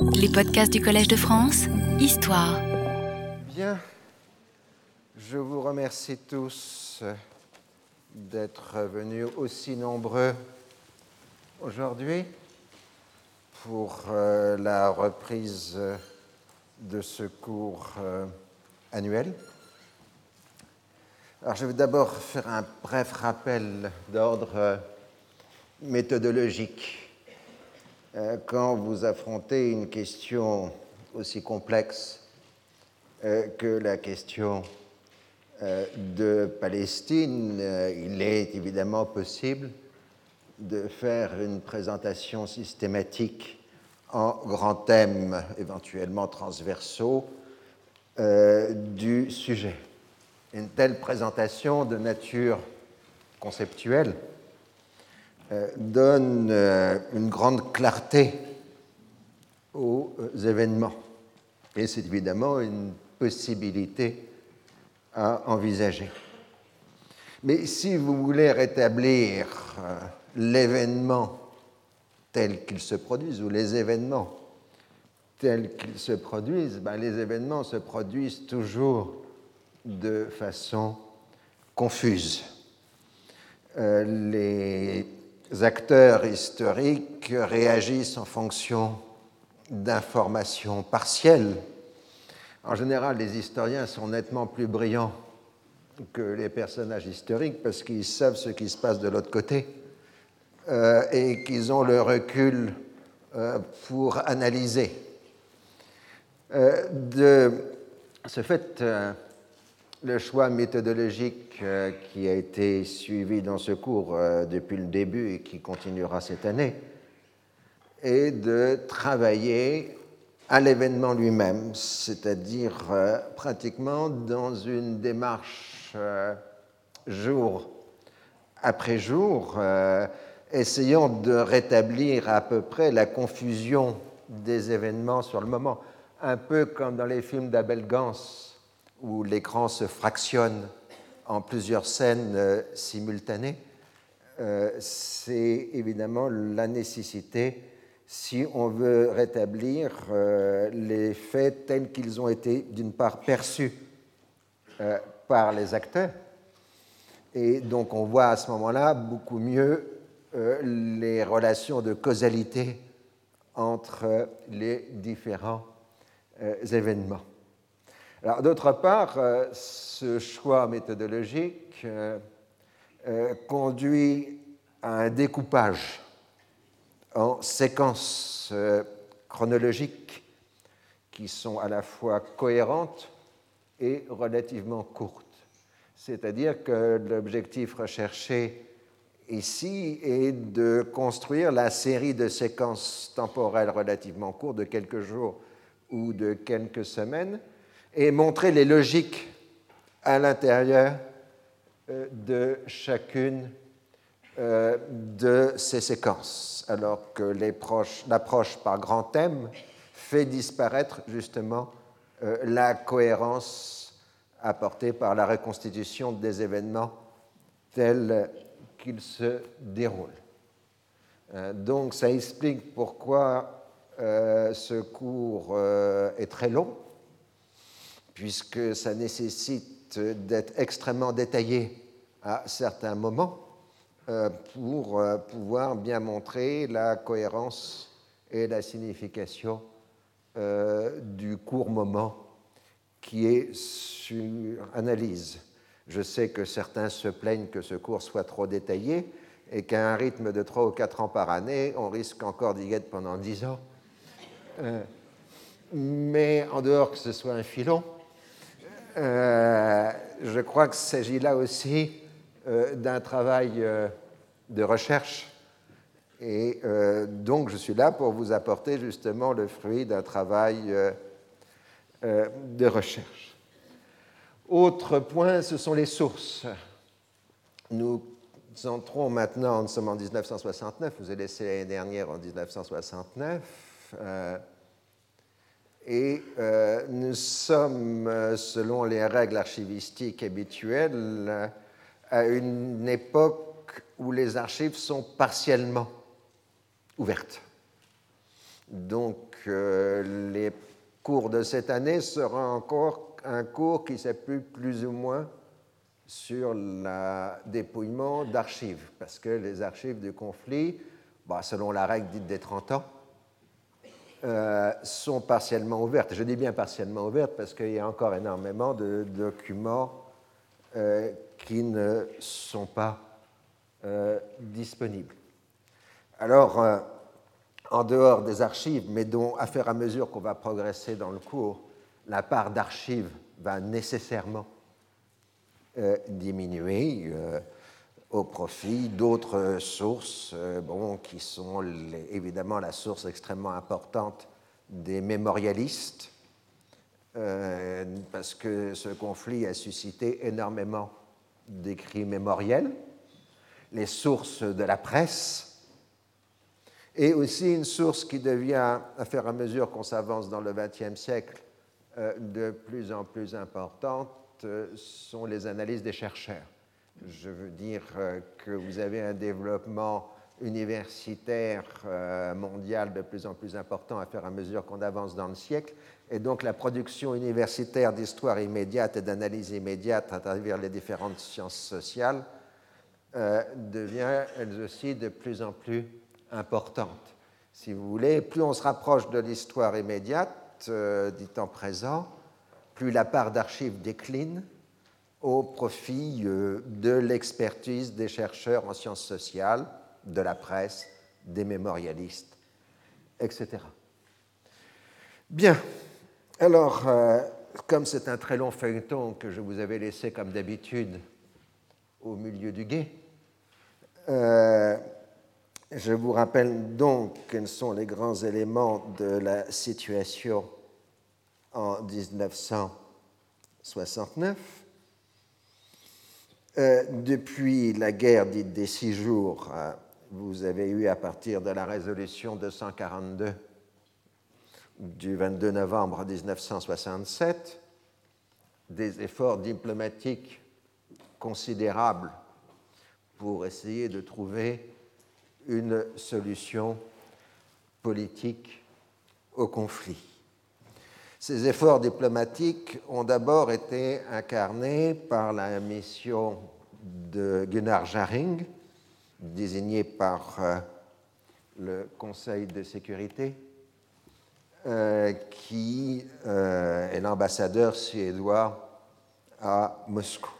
Les podcasts du Collège de France, Histoire. Bien, je vous remercie tous d'être venus aussi nombreux aujourd'hui pour euh, la reprise de ce cours euh, annuel. Alors, je vais d'abord faire un bref rappel d'ordre euh, méthodologique. Euh, quand vous affrontez une question aussi complexe euh, que la question euh, de Palestine, il est évidemment possible de faire une présentation systématique en grands thèmes éventuellement transversaux du sujet. Une telle présentation de nature conceptuelle donne euh, une grande clarté aux euh, événements. Et c'est évidemment une possibilité à envisager. Mais si vous voulez rétablir l'événement tel qu'il se produise, ou les événements tels qu'ils se produisent, ben les événements se produisent toujours de façon confuse. les acteurs historiques réagissent en fonction d'informations partielles. En général, les historiens sont nettement plus brillants que les personnages historiques parce qu'ils savent ce qui se passe de l'autre côté euh, et qu'ils ont le recul euh, pour analyser. Euh, de ce fait, le choix méthodologique euh, qui a été suivi dans ce cours euh, depuis le début et qui continuera cette année est de travailler à l'événement lui-même, c'est-à-dire euh, pratiquement dans une démarche jour après jour, essayant de rétablir à peu près la confusion des événements sur le moment, un peu comme dans les films d'Abel Gans où l'écran se fractionne en plusieurs scènes euh, simultanées, euh, c'est évidemment la nécessité, si on veut rétablir euh, les faits tels qu'ils ont été d'une part perçus par les acteurs, et donc on voit à ce moment-là beaucoup mieux les relations de causalité entre les différents événements. Alors, d'autre part, euh, ce choix méthodologique euh, euh, conduit à un découpage en séquences chronologiques qui sont à la fois cohérentes et relativement courtes. C'est-à-dire que l'objectif recherché ici est de construire la série de séquences temporelles relativement courtes de quelques jours ou de quelques semaines et montrer les logiques à l'intérieur euh, de chacune euh, de ces séquences, alors que l'approche par grand thème fait disparaître justement euh, la cohérence apportée par la reconstitution des événements tels qu'ils se déroulent. Donc ça explique pourquoi ce cours est très long puisque ça nécessite d'être extrêmement détaillé à certains moments euh, pour euh, pouvoir bien montrer la cohérence et la signification euh, du court moment qui est sur analyse. Je sais que certains se plaignent que ce cours soit trop détaillé et qu'à un rythme de 3 ou 4 ans par année, on risque encore d'y être pendant 10 ans. mais en dehors que ce soit un filon, je crois qu'il s'agit là aussi euh, d'un travail euh, de recherche. Et donc, je suis là pour vous apporter justement le fruit d'un travail de recherche. Autre point, ce sont les sources. Nous entrons maintenant, nous sommes en 1969, vous avez laissé l'année dernière en 1969. Et euh, nous sommes, euh, selon les règles archivistiques habituelles, à une époque où les archives sont partiellement ouvertes. Donc, euh, les cours de cette année sera encore un cours qui s'appuie plus ou moins sur le dépouillement d'archives, parce que les archives du conflit, bah, selon la règle dite des 30 ans, euh, sont partiellement ouvertes. Je dis bien partiellement ouvertes parce qu'il y a encore énormément de documents euh, qui ne sont pas euh, disponibles. Alors, en dehors des archives, mais dont, à faire à mesure qu'on va progresser dans le cours, la part d'archives va nécessairement diminuer au profit d'autres sources, euh, bon, qui sont évidemment la source extrêmement importante des mémorialistes, euh, parce que ce conflit a suscité énormément d'écrits mémoriels, les sources de la presse, et aussi une source qui devient, à faire à mesure qu'on s'avance dans le XXe siècle, euh, de plus en plus importante, sont les analyses des chercheurs je veux dire euh, que vous avez un développement universitaire euh, mondial de plus en plus important à faire à mesure qu'on avance dans le siècle. Et donc la production universitaire d'histoire immédiate et d'analyse immédiate à travers les différentes sciences sociales euh, devient elle aussi de plus en plus importante. Si vous voulez, plus on se rapproche de l'histoire immédiate, du temps présent, plus la part d'archives décline au profit euh, de l'expertise des chercheurs en sciences sociales, de la presse, des mémorialistes, etc. Bien, alors, euh, comme c'est un très long feuilleton que je vous avais laissé comme d'habitude au milieu du guet, euh, je vous rappelle donc quels sont les grands éléments de la situation en 1969. Euh, depuis la guerre dite des six jours, euh, vous avez eu à partir de la résolution 242 du 22 novembre 1967 des efforts diplomatiques considérables pour essayer de trouver une solution politique au conflit. Ces efforts diplomatiques ont d'abord été incarnés par la mission de Gunnar Jarring, désigné par euh, le Conseil de sécurité, euh, qui euh, est l'ambassadeur suédois à Moscou.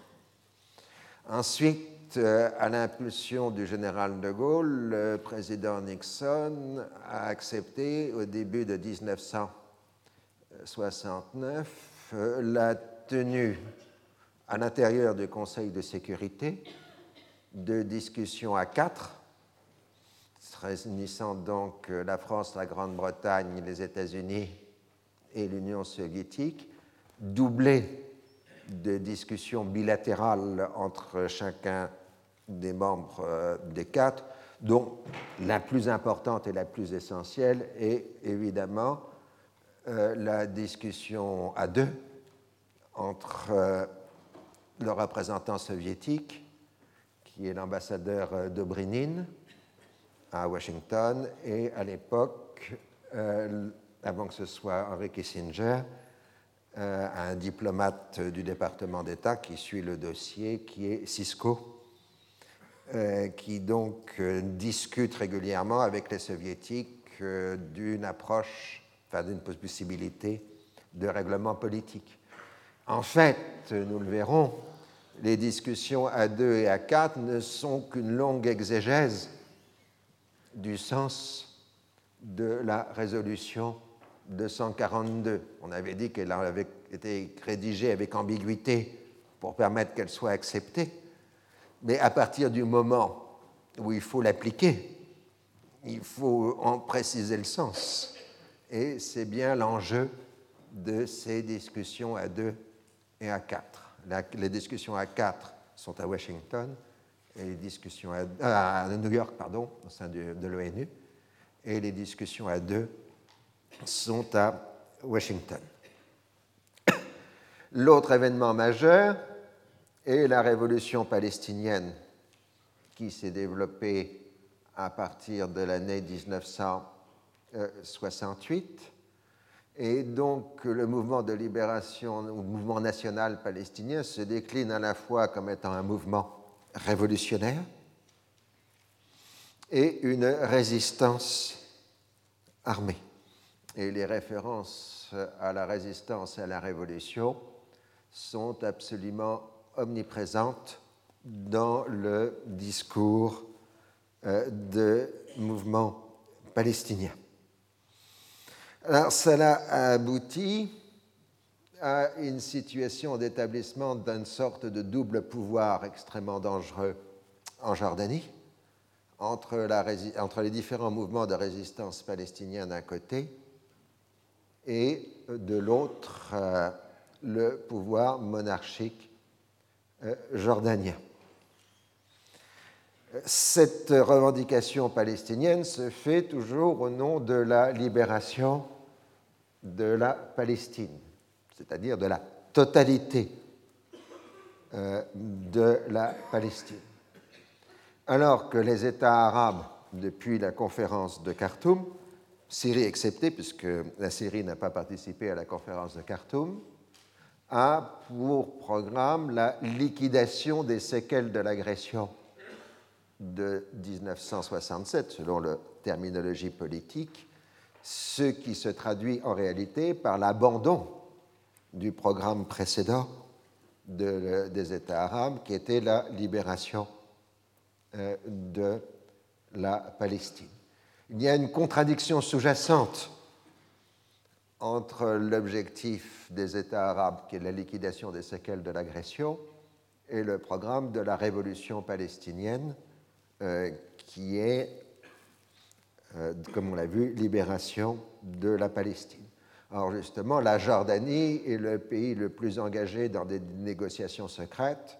Ensuite, à l'impulsion du général de Gaulle, le président Nixon a accepté au début de 1900 69 euh, la tenue à l'intérieur du Conseil de sécurité de discussions à quatre, réunissant donc euh, la France, la Grande-Bretagne, les États-Unis et l'Union soviétique, doublées de discussions bilatérales entre chacun des membres euh, des quatre, dont la plus importante et la plus essentielle est évidemment euh, la discussion à deux entre euh, le représentant soviétique, qui est l'ambassadeur euh, Dobrynin à Washington, et à l'époque, avant que ce soit Henry Kissinger, un diplomate du département d'État qui suit le dossier, qui est Cisco, qui donc discute régulièrement avec les soviétiques d'une approche enfin d'une possibilité de règlement politique. En fait, nous le verrons, les discussions à deux et à quatre ne sont qu'une longue exégèse du sens de la résolution 242. On avait dit qu'elle avait été rédigée avec ambiguïté pour permettre qu'elle soit acceptée, mais à partir du moment où il faut l'appliquer, il faut en préciser le sens. Et c'est bien l'enjeu de ces discussions à deux et à quatre. les discussions à quatre sont à Washington et les discussions à, à New York, pardon, au sein de, de l'ONU, et les discussions à deux sont à Washington. L'autre événement majeur est la révolution palestinienne qui s'est développée à partir de l'année 1900. 68. Et donc le mouvement de libération ou mouvement national palestinien se décline à la fois comme étant un mouvement révolutionnaire et une résistance armée. Et les références à la résistance et à la révolution sont absolument omniprésentes dans le discours euh, de mouvement palestinien. Alors cela a abouti à une situation d'établissement d'une sorte de double pouvoir extrêmement dangereux en Jordanie, entre, les différents mouvements de résistance palestiniens d'un côté et de l'autre euh, le pouvoir monarchique euh, jordanien. Cette revendication palestinienne se fait toujours au nom de la libération de la Palestine, c'est-à-dire de la totalité euh, de la Palestine. Alors que les États arabes, depuis la conférence de Khartoum, Syrie exceptée, puisque la Syrie n'a pas participé à la conférence de Khartoum, a pour programme la liquidation des séquelles de l'agression de 1967, selon la terminologie politique, ce qui se traduit en réalité par l'abandon du programme précédent des États arabes, qui était la libération euh, de la Palestine. Il y a une contradiction sous-jacente entre l'objectif des États arabes, qui est la liquidation des séquelles de l'agression, et le programme de la révolution palestinienne, qui est, euh, comme on l'a vu, libération de la Palestine. Alors justement, la Jordanie est le pays le plus engagé dans des négociations secrètes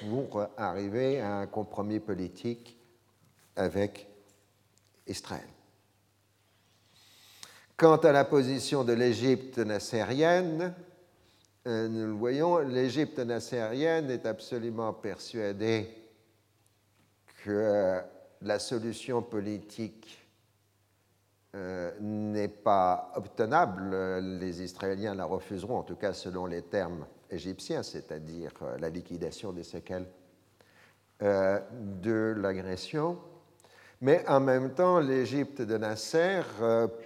pour arriver à un compromis politique avec Israël. Quant à la position de l'Égypte nassérienne, euh, nous le voyons, l'Égypte nassérienne est absolument persuadée que la solution politique euh, n'est pas obtenable. Les Israéliens la refuseront, en tout cas selon les termes égyptiens, c'est-à-dire euh, la liquidation des séquelles euh, de l'agression. Mais en même temps, l'Égypte de Nasser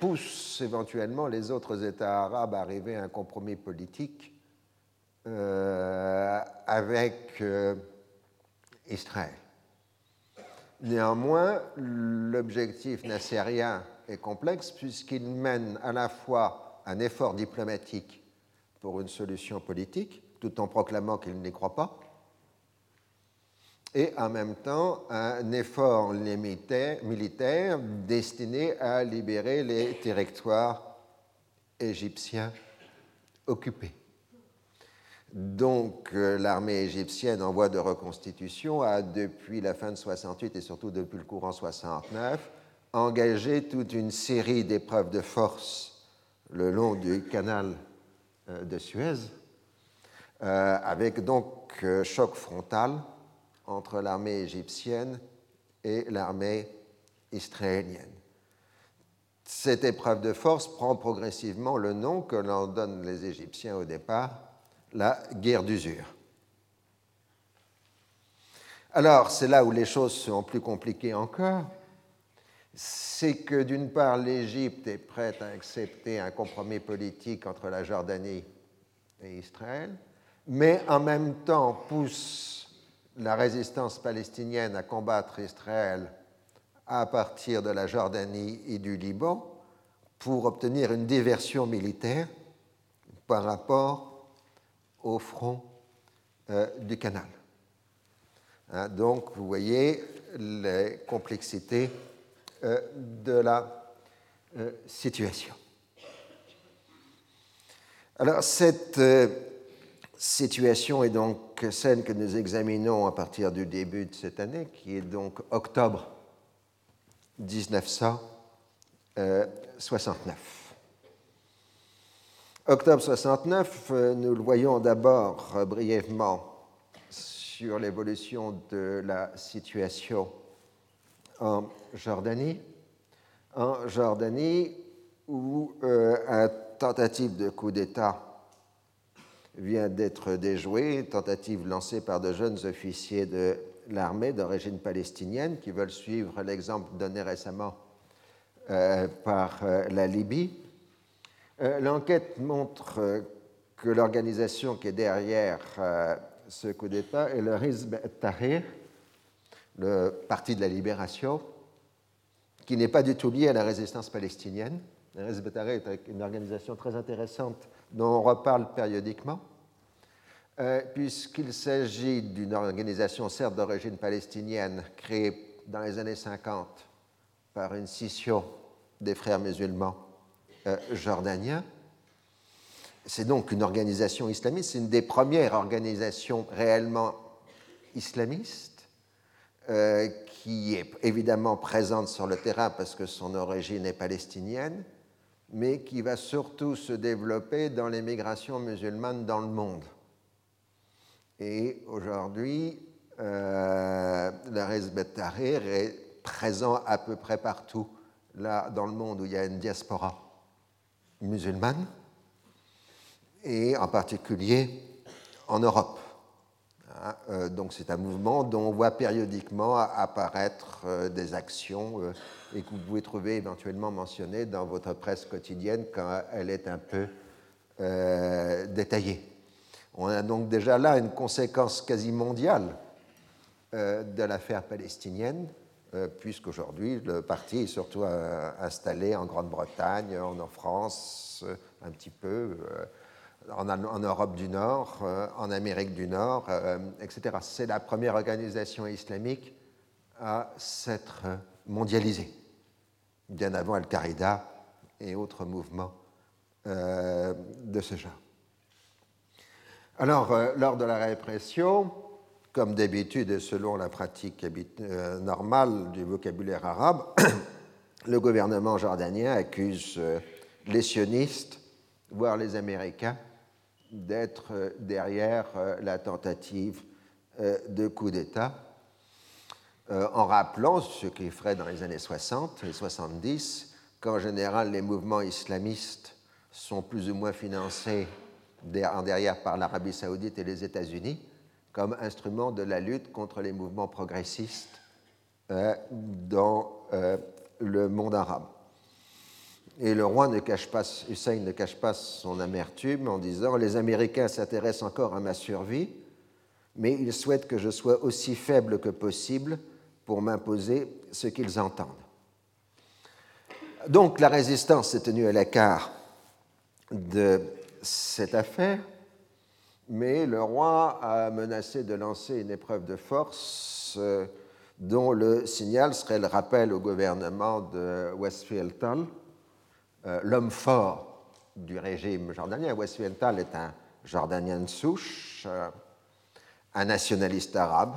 pousse éventuellement les autres États arabes à arriver à un compromis politique avec Israël. Néanmoins, l'objectif nassérien est complexe puisqu'il mène à la fois un effort diplomatique pour une solution politique, tout en proclamant qu'il n'y croit pas, et en même temps un effort militaire destiné à libérer les territoires égyptiens occupés. Donc euh, l'armée égyptienne en voie de reconstitution a, depuis la fin de 68 et surtout depuis le courant 69, engagé toute une série d'épreuves de force le long du canal euh, de Suez, euh, avec donc choc frontal entre l'armée égyptienne et l'armée israélienne. Cette épreuve de force prend progressivement le nom que l'on donne les Égyptiens au départ la guerre d'usure. Alors, c'est là où les choses sont plus compliquées encore. C'est que d'une part, l'Égypte est prête à accepter un compromis politique entre la Jordanie et Israël, mais en même temps pousse la résistance palestinienne à combattre Israël à partir de la Jordanie et du Liban pour obtenir une diversion militaire par rapport au front euh, du canal. Hein, donc, vous voyez les complexités euh, de la euh, situation. Alors, cette situation est donc celle que nous examinons à partir du début de cette année, qui est donc octobre 1969. Octobre 69, euh, nous le voyons d'abord euh, brièvement sur l'évolution de la situation en Jordanie, en Jordanie, où euh, un tentative de coup d'État vient d'être déjouée, tentative lancée par de jeunes officiers de l'armée d'origine palestinienne qui veulent suivre l'exemple donné récemment euh, par la Libye. L'enquête montre que l'organisation qui est derrière ce coup d'État est le Hizb tahrir le Parti de la Libération, qui n'est pas du tout lié à la résistance palestinienne. Le Hizb tahrir est une organisation très intéressante dont on reparle périodiquement, euh, puisqu'il s'agit d'une organisation certes d'origine palestinienne créée dans les années 50 par une scission des frères musulmans euh, jordaniens. C'est donc une organisation islamiste, c'est une des premières organisations réellement islamistes, euh, qui est évidemment présente sur le terrain parce que son origine est palestinienne, mais qui va surtout se développer dans les migrations musulmanes dans le monde. Et aujourd'hui, euh, Hizb tahrir est présent à peu près partout là dans le monde où il y a une diaspora musulmane, et en particulier en Europe. Hein, euh, donc c'est un mouvement dont on voit périodiquement apparaître euh, des actions euh, et que vous pouvez trouver éventuellement mentionnées dans votre presse quotidienne quand elle est un peu détaillée. On a donc déjà là une conséquence quasi mondiale de l'affaire palestinienne, puisqu'aujourd'hui le parti est surtout installé en Grande-Bretagne, en France, un petit peu en, Europe du Nord, euh, en Amérique du Nord, euh, etc. C'est la première organisation islamique à s'être mondialisée, bien avant Al-Qaïda et autres mouvements euh, de ce genre. Alors, lors de la répression, comme d'habitude et selon la pratique normale du vocabulaire arabe, le gouvernement jordanien accuse les sionistes, voire les Américains, d'être euh, derrière euh, la tentative euh, de coup d'État, en rappelant ce qu'il ferait dans les années 60 et 70, qu'en général les mouvements islamistes sont plus ou moins financés en derrière par l'Arabie saoudite et les États-Unis comme instrument de la lutte contre les mouvements progressistes dans le monde arabe. Et le roi ne cache pas, Hussein ne cache pas son amertume en disant Les Américains s'intéressent encore à ma survie, mais ils souhaitent que je sois aussi faible que possible pour m'imposer ce qu'ils entendent. Donc la résistance s'est tenue à l'écart de cette affaire, mais le roi a menacé de lancer une épreuve de force euh, dont le signal serait le rappel au gouvernement de Westfield euh, l'homme fort du régime jordanien. Westphal est un jordanien de souche, euh, un nationaliste arabe,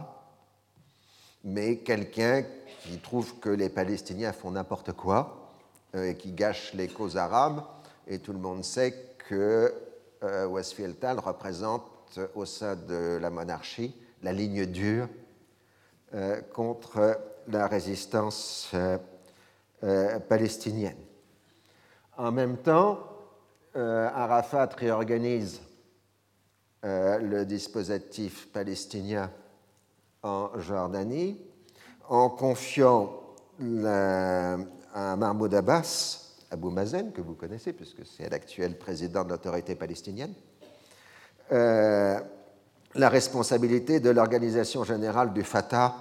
mais quelqu'un qui trouve que les Palestiniens font n'importe quoi et qui gâche les causes arabes. Et tout le monde sait que Westfield représente au sein de la monarchie la ligne dure contre la résistance palestinienne. En même temps, euh, Arafat réorganise euh, le dispositif palestinien en Jordanie en confiant à Mahmoud Abbas, Abou Mazen, que vous connaissez puisque c'est l'actuel président de l'autorité palestinienne, euh, la responsabilité de l'organisation générale du Fatah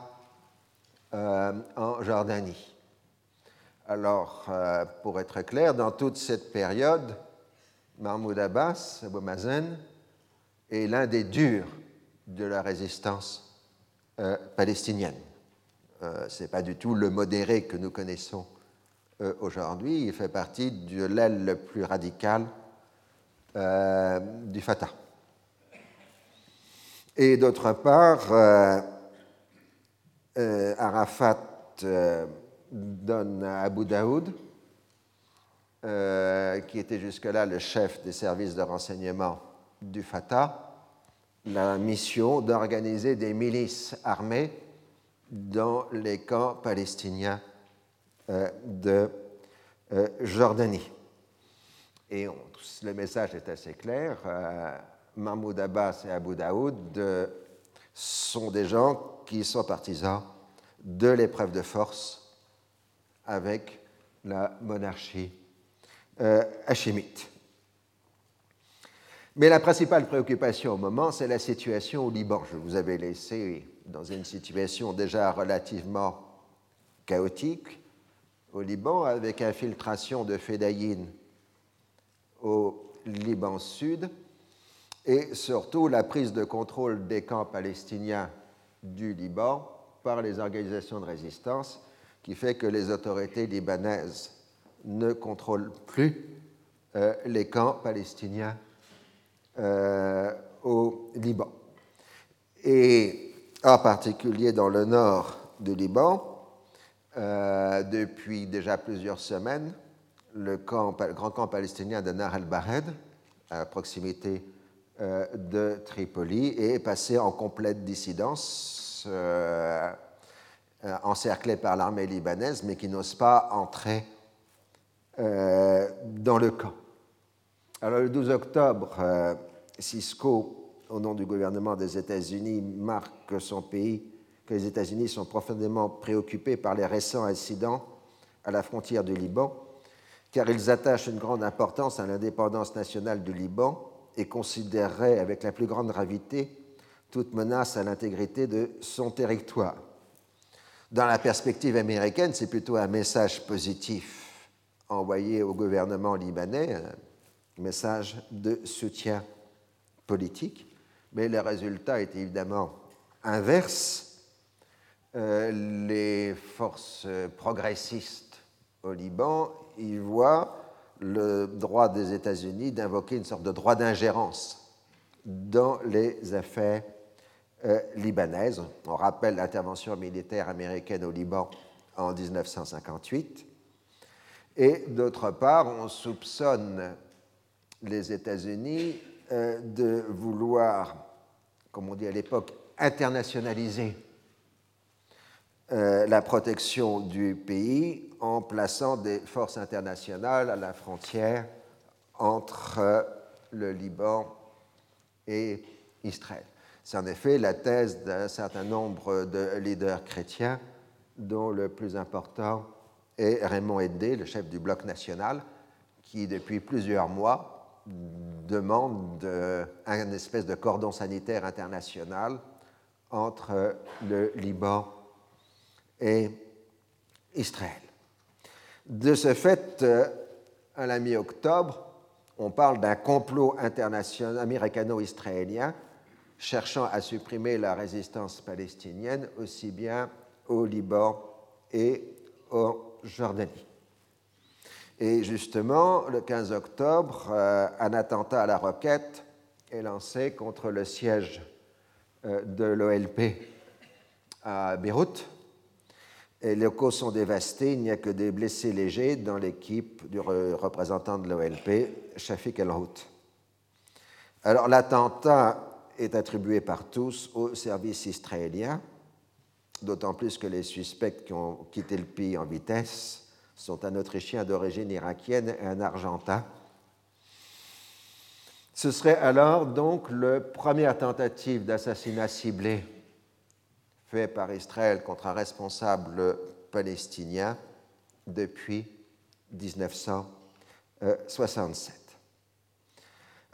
en Jordanie. Alors, euh, pour être clair, dans toute cette période, Mahmoud Abbas, Abou Mazen, est l'un des durs de la résistance euh, palestinienne. Euh, Ce n'est pas du tout le modéré que nous connaissons aujourd'hui, il fait partie de l'aile le plus radicale du Fatah. Et d'autre part, Arafat donne à Abu Daoud, euh, qui était jusque-là le chef des services de renseignement du Fatah, la mission d'organiser des milices armées dans les camps palestiniens euh, de Jordanie. Et le message est assez clair. Mahmoud Abbas et Abu Daoud sont des gens qui sont partisans de l'épreuve de force avec la monarchie euh, hachémite. Mais la principale préoccupation au moment, c'est la situation au Liban. Je vous avais laissé dans une situation déjà relativement chaotique au Liban, avec infiltration de Fédayine au Liban Sud et surtout la prise de contrôle des camps palestiniens du Liban par les organisations de résistance qui fait que les autorités libanaises ne contrôlent plus euh, les camps palestiniens euh, au Liban. Et en particulier dans le nord du Liban, euh, depuis déjà plusieurs semaines, le, grand camp palestinien de Nar el-Bared, à proximité de Tripoli, est passé en complète dissidence euh, encerclés par l'armée libanaise, mais qui n'osent pas entrer euh, dans le camp. Alors le 12 octobre, euh, Cisco, au nom du gouvernement des États-Unis, marque que son pays, les États-Unis sont profondément préoccupés par les récents incidents à la frontière du Liban, car ils attachent une grande importance à l'indépendance nationale du Liban et considéreraient avec la plus grande gravité toute menace à l'intégrité de son territoire. Dans la perspective américaine, c'est plutôt un message positif envoyé au gouvernement libanais, un message de soutien politique, mais le résultat est évidemment inverse. Euh, les forces progressistes au Liban y voient le droit des États-Unis d'invoquer une sorte de droit d'ingérence dans les affaires euh, libanaise. On rappelle l'intervention militaire américaine au Liban en 1958. Et d'autre part, on soupçonne les États-Unis euh, de vouloir, comme on dit à l'époque, internationaliser euh, la protection du pays en plaçant des forces internationales à la frontière entre le Liban et Israël. C'est en effet la thèse d'un certain nombre de leaders chrétiens, dont le plus important est Raymond Edé, le chef du bloc national, qui depuis plusieurs mois demande un espèce de cordon sanitaire international entre le Liban et Israël. De ce fait, à la mi-octobre, on parle d'un complot international américano-israélien cherchant à supprimer la résistance palestinienne aussi bien au Liban et en Jordanie. Et justement, le 15 octobre, euh, un attentat à la roquette est lancé contre le siège euh, de l'OLP à Beyrouth. Et les locaux sont dévastés, il n'y a que des blessés légers dans l'équipe du représentant de l'OLP, Shafiq El-Hout. Alors l'attentat est attribué par tous au service israélien, d'autant plus que les suspects qui ont quitté le pays en vitesse sont un Autrichien d'origine irakienne et un Argentin. Ce serait alors donc la première tentative d'assassinat ciblé fait par Israël contre un responsable palestinien depuis 1967.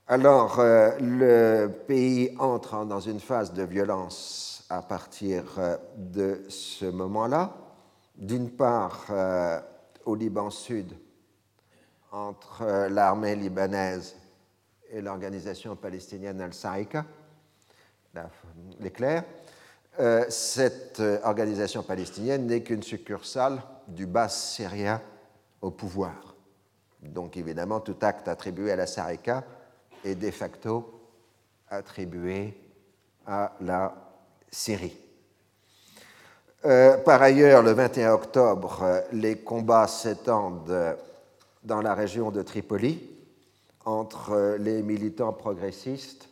Alors, euh, le pays entre dans une phase de violence à partir euh, de ce moment-là. D'une part, euh, au Liban Sud, entre l'armée libanaise et l'organisation palestinienne Al-Saïka, l'éclair. Cette organisation palestinienne n'est qu'une succursale du bas syrien au pouvoir. Donc évidemment, tout acte attribué à la Saïka est de facto attribué à la Syrie. Euh, par ailleurs, le 21 octobre, euh, les combats s'étendent dans la région de Tripoli entre euh, les militants progressistes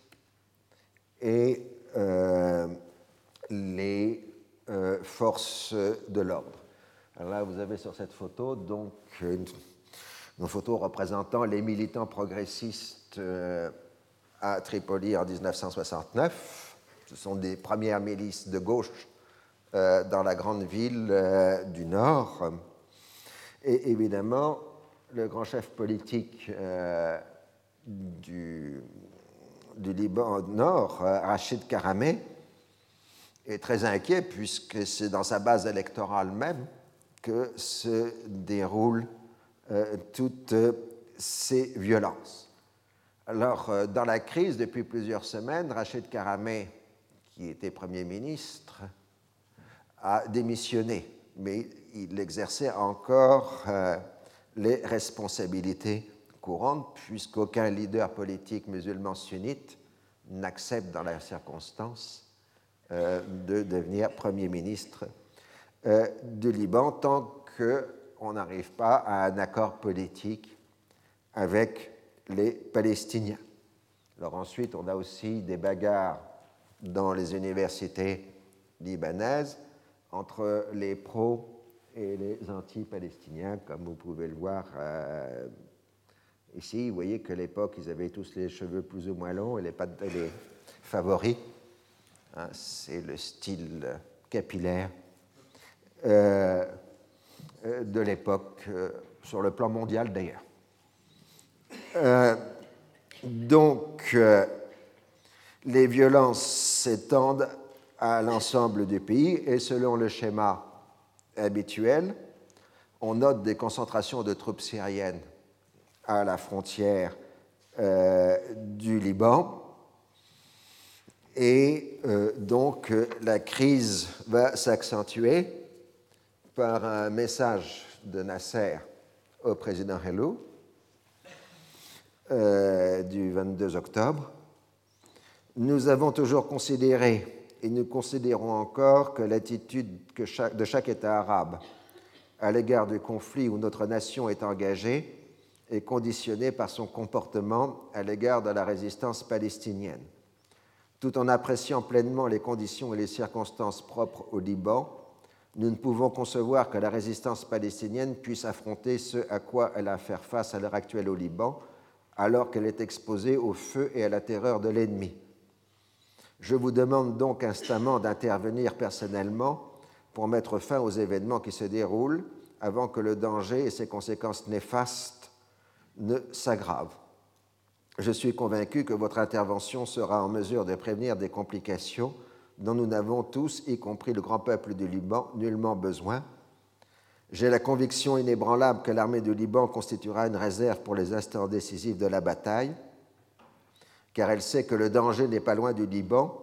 et les forces de l'ordre. Là, vous avez sur cette photo donc une photo représentant les militants progressistes à Tripoli en 1969. Ce sont des premières milices de gauche dans la grande ville du Nord. Et évidemment, le grand chef politique du, du Liban Nord, Rachid Karameh, est très inquiet puisque c'est dans sa base électorale même que se déroulent euh, toutes ces violences. Alors, euh, dans la crise, depuis plusieurs semaines, Rachid Karameh, qui était Premier ministre, a démissionné, mais il exerçait encore euh, les responsabilités courantes, puisqu'aucun leader politique musulman sunnite n'accepte dans la circonstance euh, de devenir Premier ministre euh, du Liban tant qu'on n'arrive pas à un accord politique avec les Palestiniens. Alors ensuite, on a aussi des bagarres dans les universités libanaises entre les pros et les anti-palestiniens, comme vous pouvez le voir euh, ici. Vous voyez que l'époque, ils avaient tous les cheveux plus ou moins longs et les, les favoris Hein, c'est le style capillaire euh, euh, de l'époque, euh, sur le plan mondial d'ailleurs. donc, les violences s'étendent à l'ensemble du pays et selon le schéma habituel, on note des concentrations de troupes syriennes à la frontière du Liban et euh, donc euh, la crise va s'accentuer par un message de Nasser au président Hello euh, du 22 octobre. Nous avons toujours considéré et nous considérons encore que l'attitude de chaque État arabe à l'égard du conflit où notre nation est engagée est conditionnée par son comportement à l'égard de la résistance palestinienne tout en appréciant pleinement les conditions et les circonstances propres au Liban, nous ne pouvons concevoir que la résistance palestinienne puisse affronter ce à quoi elle a à faire face à l'heure actuelle au Liban, alors qu'elle est exposée au feu et à la terreur de l'ennemi. Je vous demande donc instamment d'intervenir personnellement pour mettre fin aux événements qui se déroulent avant que le danger et ses conséquences néfastes ne s'aggravent. Je suis convaincu que votre intervention sera en mesure de prévenir des complications dont nous n'avons tous, y compris le grand peuple du Liban, nullement besoin. J'ai la conviction inébranlable que l'armée du Liban constituera une réserve pour les instants décisifs de la bataille, car elle sait que le danger n'est pas loin du Liban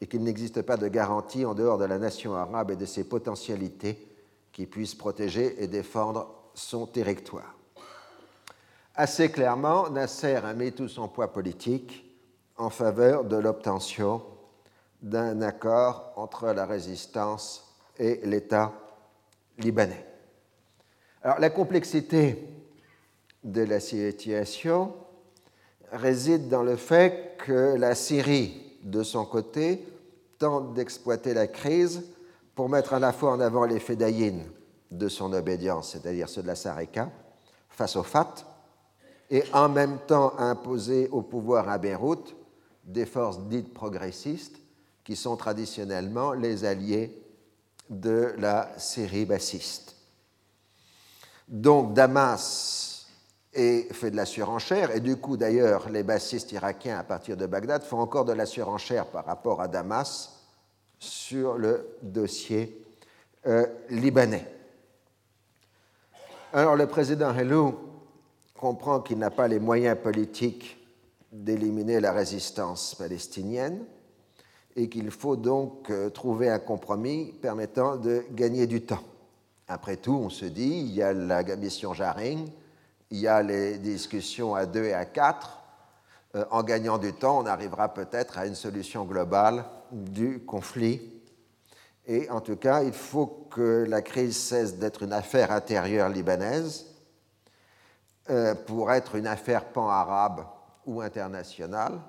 et qu'il n'existe pas de garantie en dehors de la nation arabe et de ses potentialités qui puisse protéger et défendre son territoire. Assez clairement, Nasser a mis tout son poids politique en faveur de l'obtention d'un accord entre la résistance et l'État libanais. Alors, la complexité de la situation réside dans le fait que la Syrie, de son côté, tente d'exploiter la crise pour mettre à la fois en avant les fédayines de son obédience, c'est-à-dire ceux de la Sarika, face au FAT, et en même temps imposer au pouvoir à Beyrouth des forces dites progressistes qui sont traditionnellement les alliés de la Syrie bassiste. Donc Damas fait de la surenchère, et du coup d'ailleurs les bassistes irakiens à partir de Bagdad font encore de la surenchère par rapport à Damas sur le dossier euh, libanais. Alors le président Helou comprend qu'il n'a pas les moyens politiques d'éliminer la résistance palestinienne et qu'il faut donc euh, trouver un compromis permettant de gagner du temps. Après tout, on se dit, il y a la mission Jaring, il y a les discussions à deux et à quatre. Euh, en gagnant du temps, on arrivera peut-être à une solution globale du conflit. Et en tout cas, il faut que la crise cesse d'être une affaire intérieure libanaise euh, pour être une affaire pan-arabe ou internationale,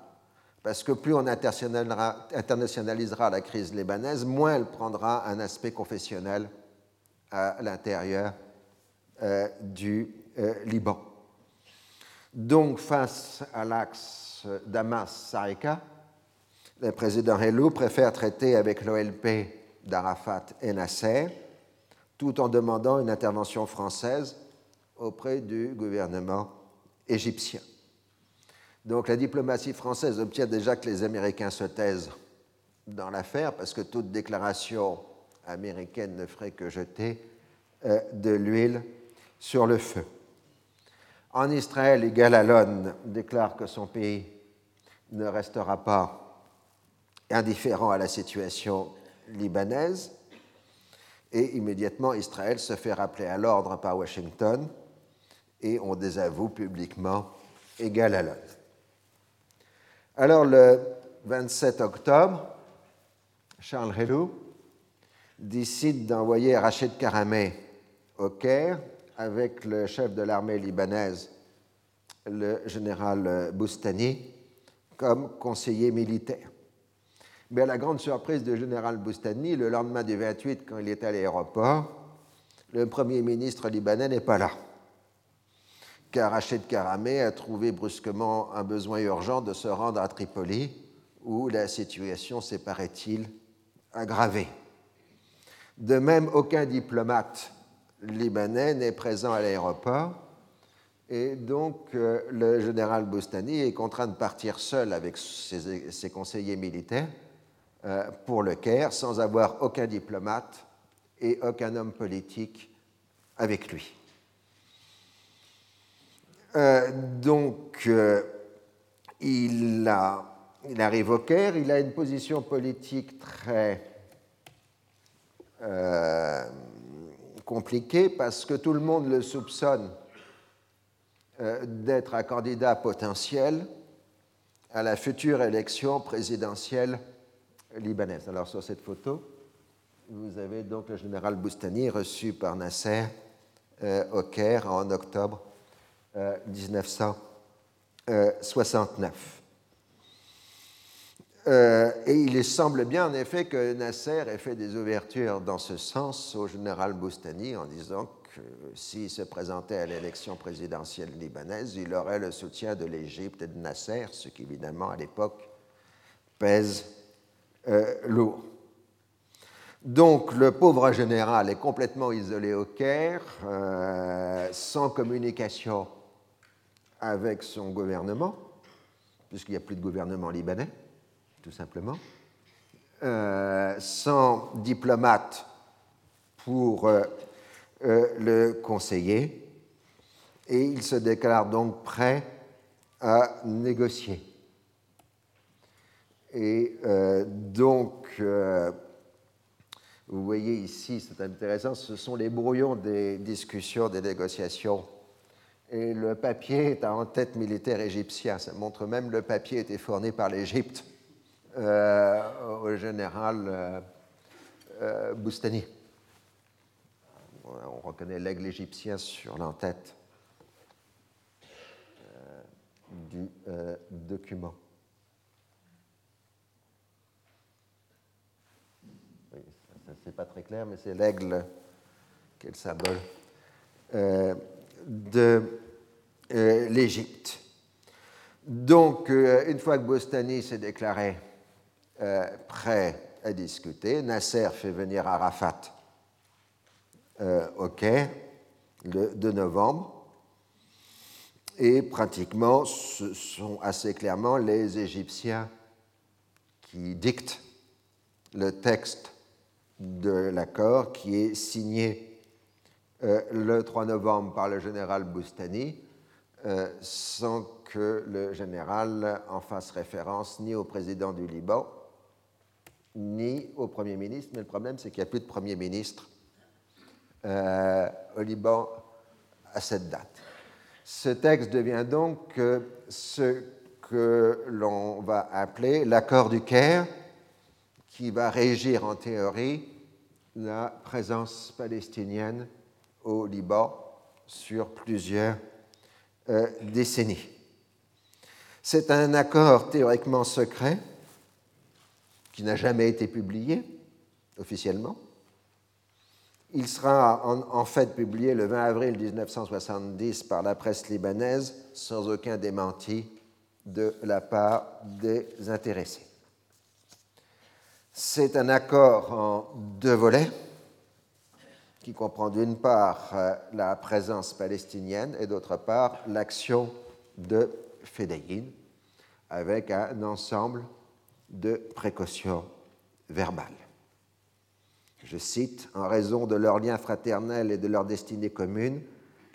parce que plus on internationalisera la crise libanaise, moins elle prendra un aspect confessionnel à l'intérieur euh, du euh, Liban. Donc, face à l'axe Damas-Sareka, le président Helou préfère traiter avec l'OLP d'Arafat et Nasser, tout en demandant une intervention française auprès du gouvernement égyptien. Donc la diplomatie française obtient déjà que les Américains se taisent dans l'affaire, parce que toute déclaration américaine ne ferait que jeter euh, de l'huile sur le feu. En Israël, Galalon déclare que son pays ne restera pas indifférent à la situation libanaise, et immédiatement Israël se fait rappeler à l'ordre par Washington et on désavoue publiquement Galalon. Alors le 27 octobre, Charles Helou décide d'envoyer Rachid Karameh au Caire avec le chef de l'armée libanaise, le général Boustani, comme conseiller militaire. Mais à la grande surprise du général Boustani, le lendemain du 28, quand il est à l'aéroport, le premier ministre libanais n'est pas là. Car Rachid Karameh a trouvé brusquement un besoin urgent de se rendre à Tripoli, où la situation s'est, paraît-il, aggravée. De même, aucun diplomate libanais n'est présent à l'aéroport. Et donc, euh, le général Boustani est contraint de partir seul avec ses, conseillers militaires euh, pour le Caire, sans avoir aucun diplomate et aucun homme politique avec lui. Euh, donc, il, il, arrive au Caire, il a une position politique très compliqué parce que tout le monde le soupçonne euh, d'être un candidat potentiel à la future élection présidentielle libanaise. Alors sur cette photo, vous avez donc le général Boustani reçu par Nasser euh, au Caire en octobre 1969. Euh, et il semble bien en effet que Nasser ait fait des ouvertures dans ce sens au général Boustani en disant que s'il se présentait à l'élection présidentielle libanaise, il aurait le soutien de l'Égypte et de Nasser, ce qui évidemment à l'époque pèse euh, lourd. Donc le pauvre général est complètement isolé au Caire, euh, sans communication avec son gouvernement, puisqu'il n'y a plus de gouvernement libanais tout simplement, euh, sans diplomate pour euh, euh, le conseiller, et il se déclare donc prêt à négocier. Et donc, vous voyez ici, c'est intéressant, ce sont les brouillons des discussions, des négociations. Et le papier est en tête militaire égyptien. Ça montre même le papier était fourni par l'Égypte euh, au général euh, euh, Boustani. On reconnaît l'aigle égyptien sur l'entête du document. Oui, ça, c'est pas très clair, mais c'est l'aigle qui est le symbole de l'Égypte. Donc, une fois que Boustani s'est déclaré euh, prêt à discuter. Nasser fait venir Arafat euh, au Caire le 2 novembre. Et pratiquement, ce sont assez clairement les Égyptiens qui dictent le texte de l'accord qui est signé euh, le 3 novembre par le général Boustani, sans que le général en fasse référence ni au président du Liban, ni au Premier ministre, mais le problème, c'est qu'il n'y a plus de Premier ministre euh, au Liban à cette date. Ce texte devient donc euh, ce que l'on va appeler l'accord du Caire, qui va régir en théorie la présence palestinienne au Liban sur plusieurs euh, décennies. C'est un accord théoriquement secret qui n'a jamais été publié officiellement, Il sera en, fait publié le 20 avril 1970 par la presse libanaise sans aucun démenti de la part des intéressés. C'est un accord en deux volets qui comprend d'une part euh, la présence palestinienne et d'autre part l'action de Fedayin avec un ensemble de précautions verbales. Je cite, En raison de leurs liens fraternels et de leur destinée commune,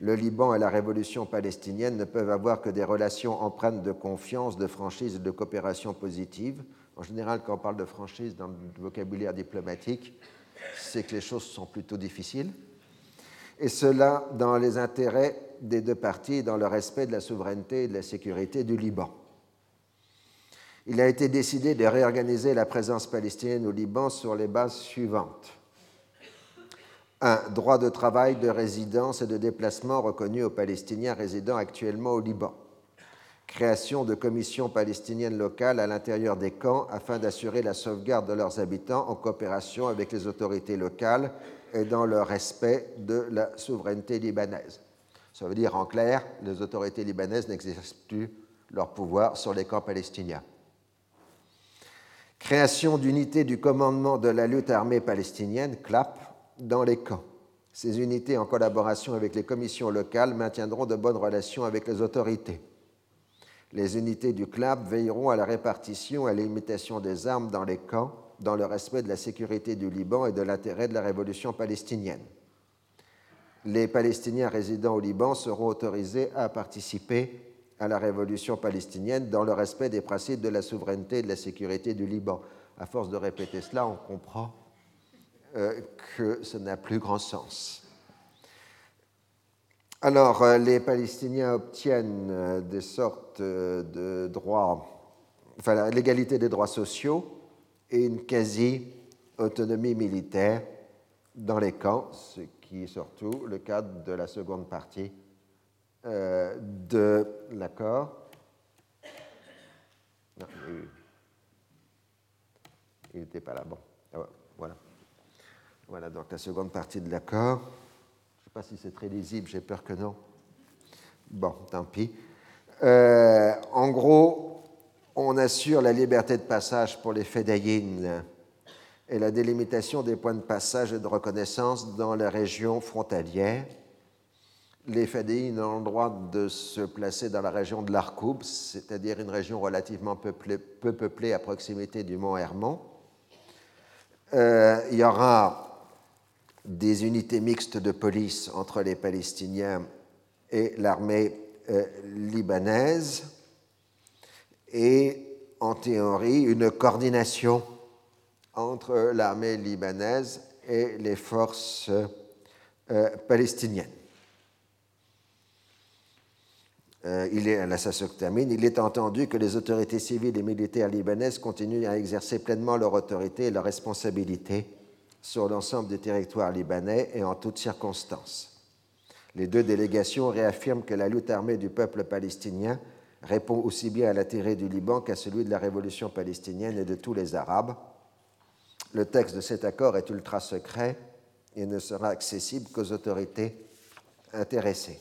le Liban et la révolution palestinienne ne peuvent avoir que des relations empreintes de confiance, de franchise et de coopération positive. En général, quand on parle de franchise dans le vocabulaire diplomatique, c'est que les choses sont plutôt difficiles. Et cela dans les intérêts des deux parties dans le respect de la souveraineté et de la sécurité du Liban il a été décidé de réorganiser la présence palestinienne au Liban sur les bases suivantes. Un droit de travail, de résidence et de déplacement reconnu aux Palestiniens résidant actuellement au Liban. Création de commissions palestiniennes locales à l'intérieur des camps afin d'assurer la sauvegarde de leurs habitants en coopération avec les autorités locales et dans le respect de la souveraineté libanaise. Ça veut dire en clair, les autorités libanaises n'exercent plus leur pouvoir sur les camps palestiniens création d'unités du commandement de la lutte armée palestinienne, CLAP, dans les camps. Ces unités, en collaboration avec les commissions locales, maintiendront de bonnes relations avec les autorités. Les unités du CLAP veilleront à la répartition et à l'imitation des armes dans les camps, dans le respect de la sécurité du Liban et de l'intérêt de la révolution palestinienne. Les Palestiniens résidant au Liban seront autorisés à participer à la révolution palestinienne dans le respect des principes de la souveraineté et de la sécurité du Liban. À force de répéter cela, on comprend euh, que ça n'a plus grand sens. Alors, euh, les Palestiniens obtiennent euh, des sortes de droits, enfin, l'égalité des droits sociaux et une quasi-autonomie militaire dans les camps, ce qui est surtout le cas de la seconde partie euh, de l'accord. Il n'était pas là. Bon, ah voilà. Voilà donc la seconde partie de l'accord. Sais pas si c'est très lisible, j'ai peur que non. Bon, tant pis. Euh, en gros, on assure la liberté de passage pour les fédayines et la délimitation des points de passage et de reconnaissance dans les régions frontalières les Fadéines ont le droit de se placer dans la région de l'Arkoub, c'est-à-dire une région relativement peu peuplée à proximité du mont Hermon. Euh, il y aura des unités mixtes de police entre les Palestiniens et l'armée euh, libanaise et en théorie une coordination entre l'armée libanaise et les forces euh, palestiniennes. Euh, il est, il est entendu que les autorités civiles et militaires libanaises continuent à exercer pleinement leur autorité et leur responsabilité sur l'ensemble du territoire libanais et en toutes circonstances. Les deux délégations réaffirment que la lutte armée du peuple palestinien répond aussi bien à l'intérêt du Liban qu'à celui de la révolution palestinienne et de tous les Arabes. Le texte de cet accord est ultra secret et ne sera accessible qu'aux autorités intéressées.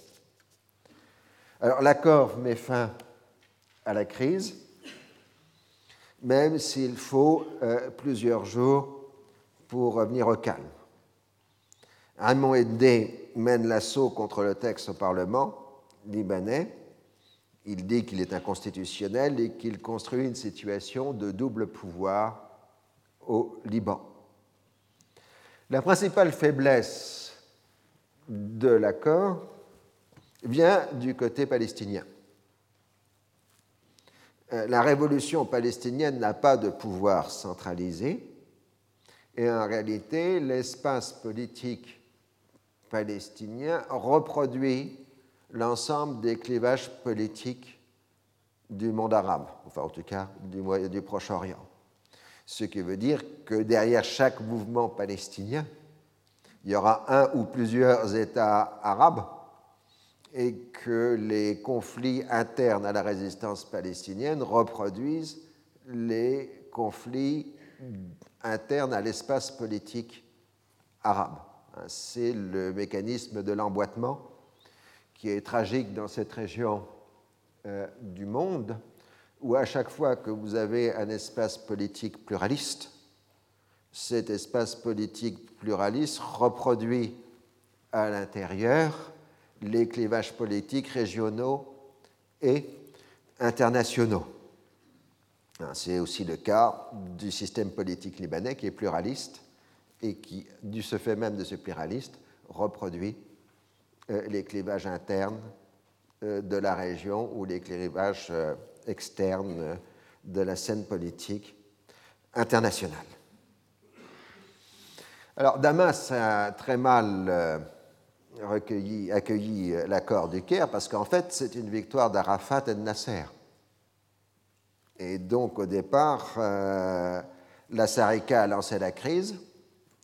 Alors l'accord met fin à la crise, même s'il faut euh, plusieurs jours pour revenir au calme. Raymond Edé mène l'assaut contre le texte au Parlement libanais. Il dit qu'il est inconstitutionnel et qu'il construit une situation de double pouvoir au Liban. La principale faiblesse de l'accord, vient du côté palestinien. Euh, la révolution palestinienne n'a pas de pouvoir centralisé et en réalité l'espace politique palestinien reproduit l'ensemble des clivages politiques du monde arabe, enfin en tout cas du, du Proche-Orient. Ce qui veut dire que derrière chaque mouvement palestinien, il y aura un ou plusieurs États arabes et que les conflits internes à la résistance palestinienne reproduisent les conflits internes à l'espace politique arabe. Hein, c'est le mécanisme de l'emboîtement qui est tragique dans cette région euh, du monde, où à chaque fois que vous avez un espace politique pluraliste, cet espace politique pluraliste reproduit à l'intérieur les clivages politiques régionaux et internationaux. Hein, c'est aussi le cas du système politique libanais qui est pluraliste et qui, du fait même de ce pluraliste, reproduit euh, les clivages internes euh, de la région ou les clivages euh, externes de la scène politique internationale. Alors Damas a très mal accueilli l'accord du Caire parce qu'en fait c'est une victoire d'Arafat et de Nasser. Et donc au départ, la Sarika a lancé la crise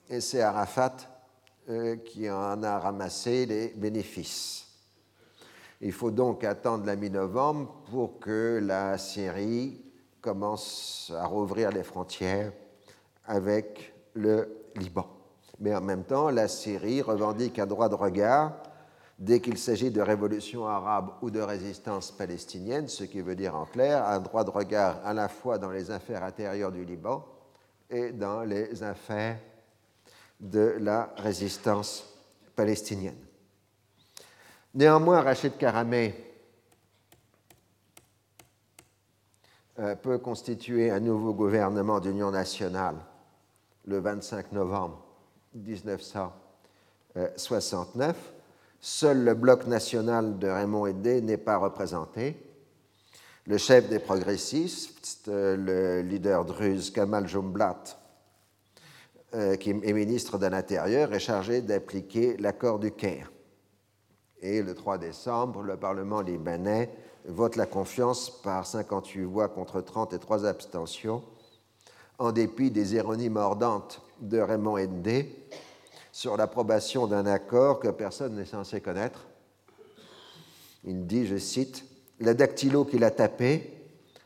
et c'est Arafat euh, qui en a ramassé les bénéfices. Il faut donc attendre la mi-novembre pour que la Syrie commence à rouvrir les frontières avec le Liban. Mais en même temps, la Syrie revendique un droit de regard dès qu'il s'agit de révolution arabe ou de résistance palestinienne, ce qui veut dire en clair un droit de regard à la fois dans les affaires intérieures du Liban et dans les affaires de la résistance palestinienne. Néanmoins, Rachid Karameh euh, peut constituer un nouveau gouvernement d'union nationale le 25 novembre 1969. Seul le bloc national de Raymond Aidé n'est pas représenté. Le chef des progressistes, le leader druze Kamal Jumblat, euh, qui est ministre de l'Intérieur, est chargé d'appliquer l'accord du Caire. Et le 3 décembre, le Parlement libanais vote la confiance par 58 voix contre 30 et 3 abstentions, en dépit des ironies mordantes de Raymond Ndé sur l'approbation d'un accord que personne n'est censé connaître. Il dit, je cite, Le dactylo qu'il a tapé,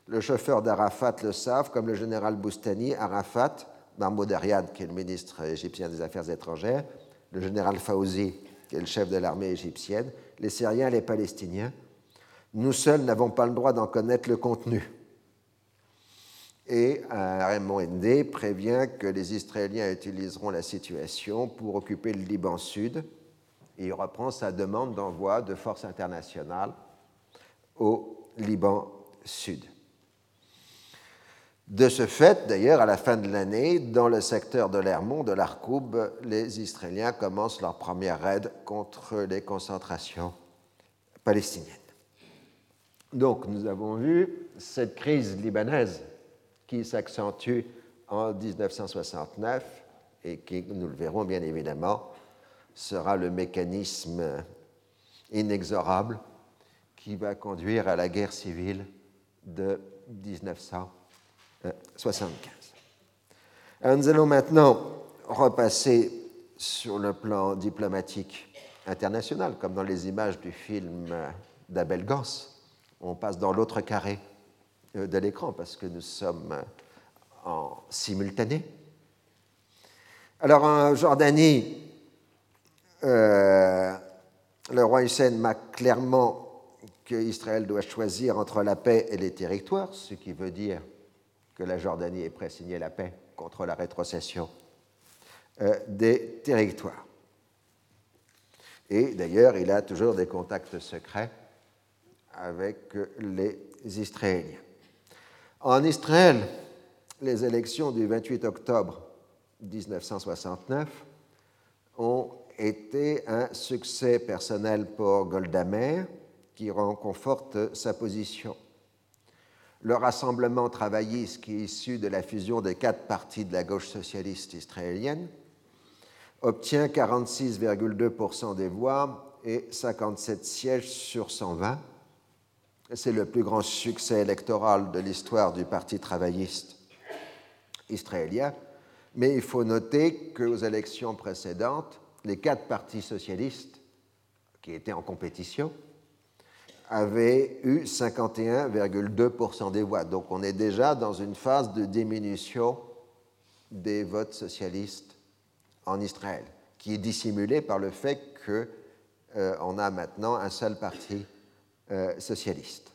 le chauffeur d'Arafat le savent, comme le général Boustani, Arafat, Mahmoud Ariad, qui est le ministre égyptien des Affaires étrangères, le général Fawzi, qui est le chef de l'armée égyptienne, les Syriens et les Palestiniens. Nous seuls n'avons pas le droit d'en connaître le contenu. Et Raymond Ndé prévient que les Israéliens utiliseront la situation pour occuper le Liban Sud il reprend sa demande d'envoi de forces internationales au Liban Sud. De ce fait, d'ailleurs, à la fin de l'année, dans le secteur de l'Hermont, de l'Arkoub, les Israéliens commencent leur première raid contre les concentrations palestiniennes. Donc, nous avons vu cette crise libanaise qui s'accentue en 1969 et qui, nous le verrons bien évidemment, sera le mécanisme inexorable qui va conduire à la guerre civile de 1970. 75. nous allons maintenant repasser sur le plan diplomatique international, comme dans les images du film d'Abel Gans. On passe dans l'autre carré de l'écran parce que nous sommes en simultané. Alors en Jordanie, euh, le roi Hussein marque clairement qu'Israël doit choisir entre la paix et les territoires, ce qui veut dire que la Jordanie ait prêt à signer la paix contre la rétrocession euh, des territoires. Et d'ailleurs, il a toujours des contacts secrets avec les Israéliens. En Israël, les élections du 28 octobre 1969 ont été un succès personnel pour Golda Meir, qui conforte sa position le rassemblement travailliste qui est issu de la fusion des quatre partis de la gauche socialiste israélienne obtient 46,2% des voix et 57 sièges sur 120. C'est le plus grand succès électoral de l'histoire du Parti travailliste israélien. Mais il faut noter qu'aux élections précédentes, les quatre partis socialistes qui étaient en compétition avait eu 51,2% des voix. Donc on est déjà dans une phase de diminution des votes socialistes en Israël. qui est dissimulé par le fait qu'on a maintenant un seul parti socialiste.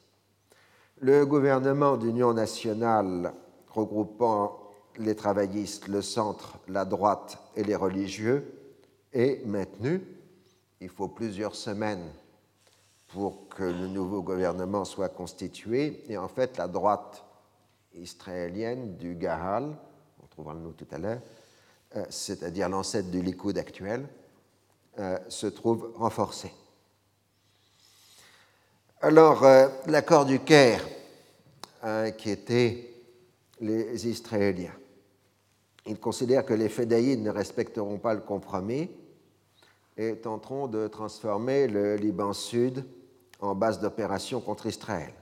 Le gouvernement d'union nationale regroupant les travaillistes, le centre, la droite et les religieux est maintenu. Il faut plusieurs semaines pour que le nouveau gouvernement soit constitué. Et en fait, la droite israélienne du Gahal, on trouvera le nom tout à l'heure, euh, c'est-à-dire l'ancêtre du Likoud actuel, euh, se trouve renforcée. Alors, euh, l'accord du Caire a inquiété les Israéliens. Ils considèrent que les Fédaïdes ne respecteront pas le compromis et tenteront de transformer le Liban Sud en base d'opération contre Israël.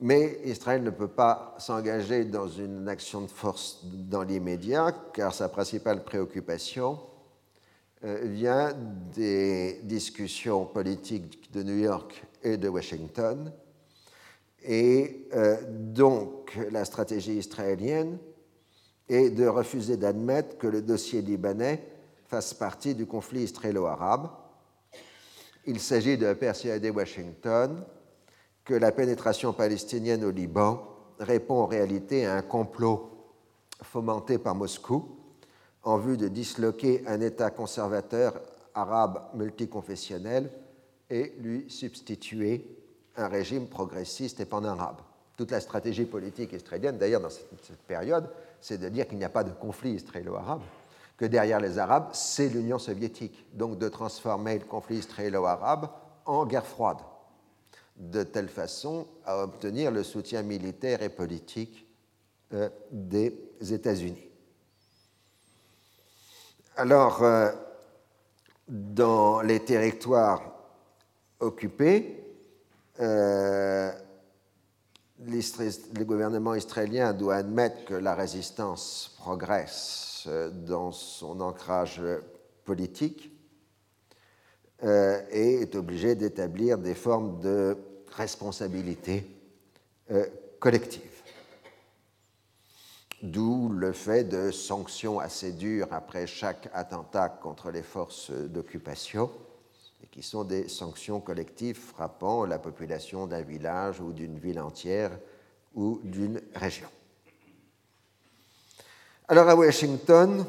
Mais Israël ne peut pas s'engager dans une action de force dans l'immédiat, car sa principale préoccupation euh, vient des discussions politiques de New York et de Washington. Et euh, donc la stratégie israélienne est de refuser d'admettre que le dossier libanais fasse partie du conflit israélo-arabe. Il s'agit de persuader Washington que la pénétration palestinienne au Liban répond en réalité à un complot fomenté par Moscou en vue de disloquer un État conservateur arabe multiconfessionnel et lui substituer un régime progressiste et pan-arabe. Toute la stratégie politique israélienne, d'ailleurs, dans cette, période, c'est de dire qu'il n'y a pas de conflit israélo-arabe, que derrière les Arabes, c'est l'Union soviétique. Donc de transformer le conflit israélo-arabe en guerre froide de telle façon à obtenir le soutien militaire et politique euh, des États-Unis. Alors, euh, dans les territoires occupés, euh, le gouvernement israélien doit admettre que la résistance progresse dans son ancrage politique et est obligé d'établir des formes de responsabilité euh, collective. D'où le fait de sanctions assez dures après chaque attentat contre les forces d'occupation, qui sont des sanctions collectives frappant la population d'un village ou d'une ville entière ou d'une région. Alors à Washington,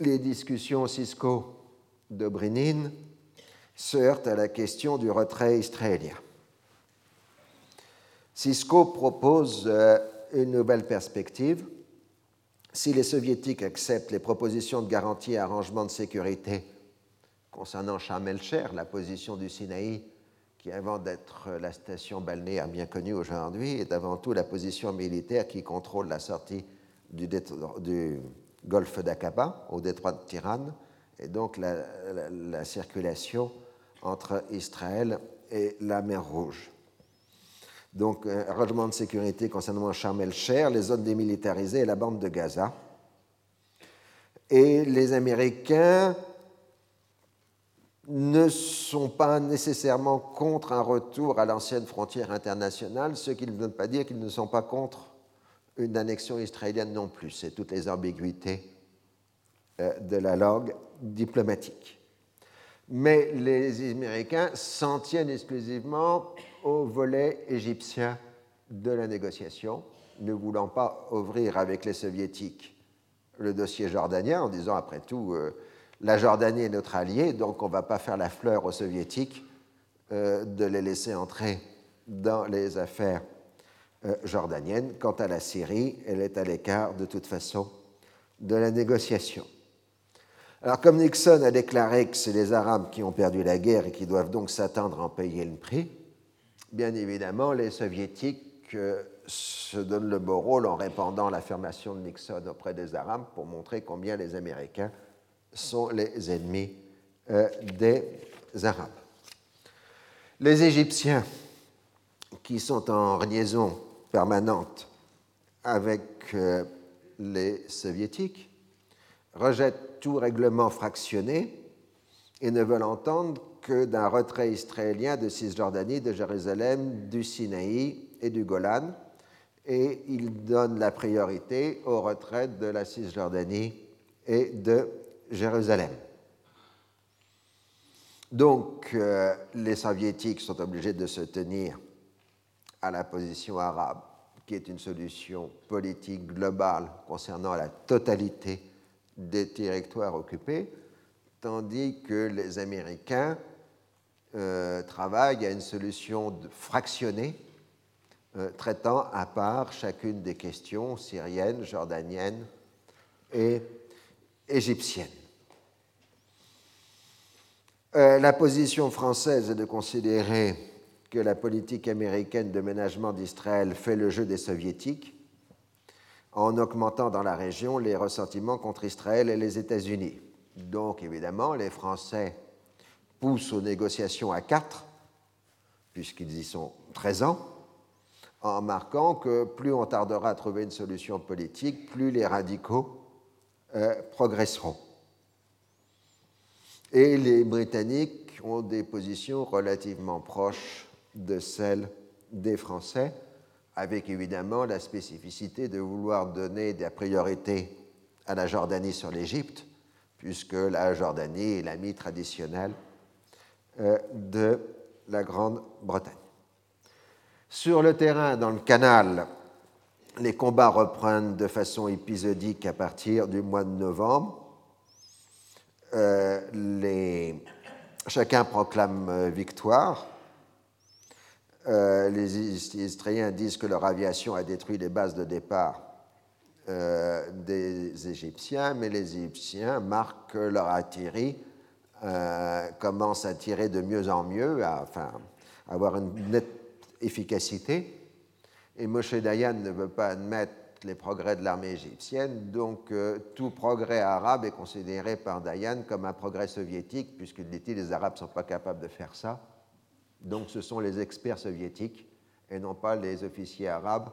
les discussions Cisco-Dobrynin se heurtent à la question du retrait israélien. Cisco propose euh, une nouvelle perspective. Si les soviétiques acceptent les propositions de garantie et arrangement de sécurité concernant Sharm el-Cher, la position du Sinaï, qui avant d'être la station balnéaire bien connue aujourd'hui, est avant tout la position militaire qui contrôle la sortie du, golfe d'Aqaba au détroit de Tiran, et donc la circulation entre Israël et la mer Rouge donc un arrangement de sécurité concernant Sharm el-Cher, les zones démilitarisées et la bande de Gaza. Et les Américains ne sont pas nécessairement contre un retour à l'ancienne frontière internationale, ce qui ne veut pas dire qu'ils ne sont pas contre une annexion israélienne non plus. C'est toutes les ambiguïtés euh, de la langue diplomatique. Mais les Américains s'en tiennent exclusivement au volet égyptien de la négociation, ne voulant pas ouvrir avec les soviétiques le dossier jordanien en disant après tout euh, la Jordanie est notre allié, donc on ne va pas faire la fleur aux soviétiques euh, de les laisser entrer dans les affaires euh, jordaniennes. Quant à la Syrie, elle est à l'écart de toute façon de la négociation. Alors comme Nixon a déclaré que c'est les Arabes qui ont perdu la guerre et qui doivent donc s'attendre à en payer le prix, bien évidemment, les soviétiques euh, se donnent le beau rôle en répandant l'affirmation de Nixon auprès des Arabes pour montrer combien les Américains sont les ennemis euh, des Arabes. Les Égyptiens, qui sont en liaison permanente avec euh, les Soviétiques, rejettent tout règlement fractionné et ne veulent entendre que d'un retrait israélien de Cisjordanie, de Jérusalem, du Sinaï et du Golan, et il donne la priorité au retrait de la Cisjordanie et de Jérusalem. Donc, euh, les soviétiques sont obligés de se tenir à la position arabe, qui est une solution politique globale concernant la totalité des territoires occupés, tandis que les Américains euh, travaillent à une solution fractionnée euh, traitant à part chacune des questions syriennes, jordaniennes et égyptiennes. Euh, la position française est de considérer que la politique américaine de ménagement d'Israël fait le jeu des soviétiques en augmentant dans la région les ressentiments contre Israël et les États-Unis. Donc évidemment, les Français poussent aux négociations à quatre, puisqu'ils y sont 13 ans, en marquant que plus on tardera à trouver une solution politique, plus les radicaux euh, progresseront. Et les Britanniques ont des positions relativement proches de celles des Français, avec évidemment la spécificité de vouloir donner des priorités à la Jordanie sur l'Égypte, puisque la Jordanie est l'ami traditionnel euh, de la Grande-Bretagne. Sur le terrain, dans le canal, les combats reprennent de façon épisodique à partir du mois de novembre. Euh. Chacun proclame euh, victoire. Euh, les Israéliens disent que leur aviation a détruit les bases de départ des Égyptiens, mais les Égyptiens marquent que leur artillerie commence à tirer de mieux en mieux, à, avoir une nette efficacité. Et Moshe Dayan ne veut pas admettre les progrès de l'armée égyptienne, donc euh, tout progrès arabe est considéré par Dayan comme un progrès soviétique, puisqu'il dit les Arabes ne sont pas capables de faire ça. Donc ce sont les experts soviétiques et non pas les officiers arabes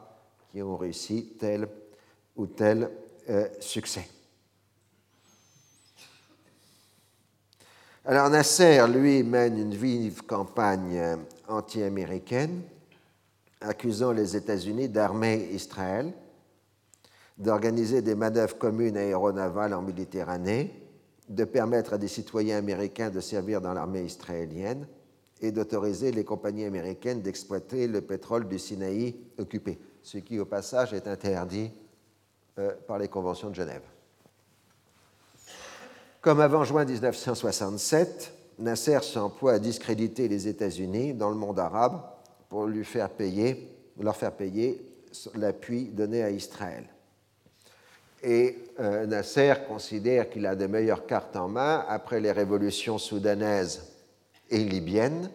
qui ont réussi tel ou tel euh, succès. Alors Nasser, lui, mène une vive campagne euh, anti-américaine accusant les États-Unis d'armer Israël, d'organiser des manœuvres communes aéronavales en Méditerranée, de permettre à des citoyens américains de servir dans l'armée israélienne et d'autoriser les compagnies américaines d'exploiter le pétrole du Sinaï occupé, ce qui au passage est interdit euh, par les conventions de Genève. Comme avant juin 1967, Nasser s'emploie à discréditer les États-Unis dans le monde arabe pour lui faire payer, leur faire payer l'appui donné à Israël. Et euh, Nasser considère qu'il a de meilleures cartes en main après les révolutions soudanaises et libyennes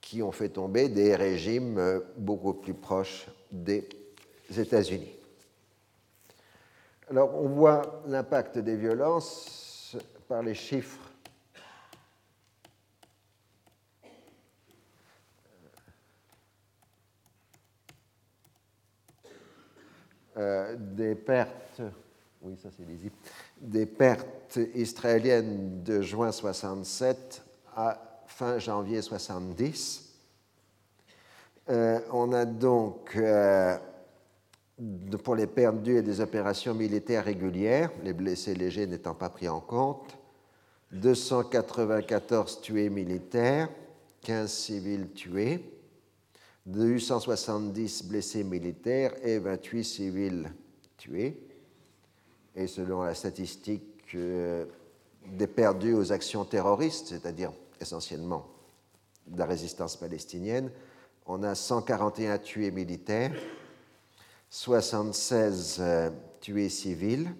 qui ont fait tomber des régimes euh, beaucoup plus proches des États-Unis. Alors on voit l'impact des violences par les chiffres Euh, des pertes, oui, ça c'est des pertes israéliennes de juin 67 à fin janvier 70. Euh, on a donc, euh, pour les perdus des opérations militaires régulières, les blessés légers n'étant pas pris en compte, 294 tués militaires, 15 civils tués, 270 blessés militaires et 28 civils tués. Et selon la statistique euh, des perdus aux actions terroristes, c'est-à-dire essentiellement de la résistance palestinienne, on a 141 tués militaires, 76 euh, tués civils,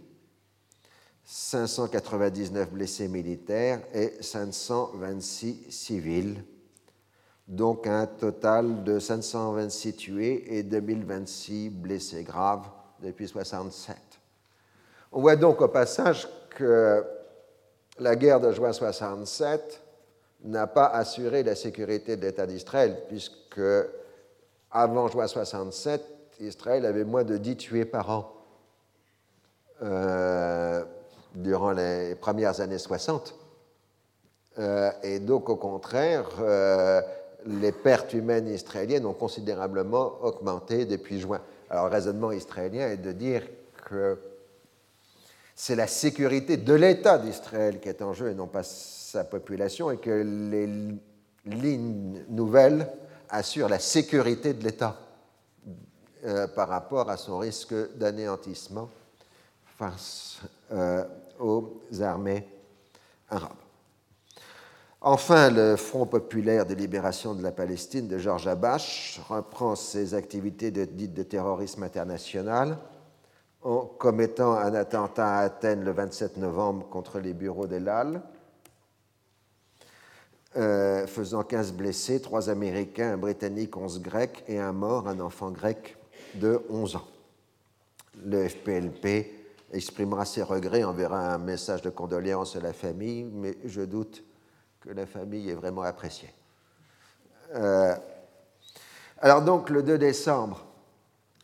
599 blessés militaires et 526 civils donc un total de 526 tués et 2026 blessés graves depuis 1967. On voit donc au passage que la guerre de juin 67 n'a pas assuré la sécurité de l'État d'Israël, puisque avant juin 67, Israël avait moins de 10 tués par an euh, durant les premières années 60. Euh, et donc, au contraire, euh, les pertes humaines israéliennes ont considérablement augmenté depuis juin. Alors le raisonnement israélien est de dire que c'est la sécurité de l'État d'Israël qui est en jeu et non pas sa population, et que les lignes nouvelles assurent la sécurité de l'État euh, par rapport à son risque d'anéantissement face euh, aux armées arabes. Enfin, le Front populaire de libération de la Palestine de Georges Abache reprend ses activités de, dites de terrorisme international en commettant un attentat à Athènes le 27 novembre contre les bureaux d'Elal, euh, faisant 15 blessés, 3 Américains, un Britannique, 11 Grecs et un mort, un enfant grec de 11 ans. Le FPLP exprimera ses regrets, enverra un message de condoléances à la famille, mais je doute que la famille ait vraiment apprécié. Euh, alors donc, le 2 décembre,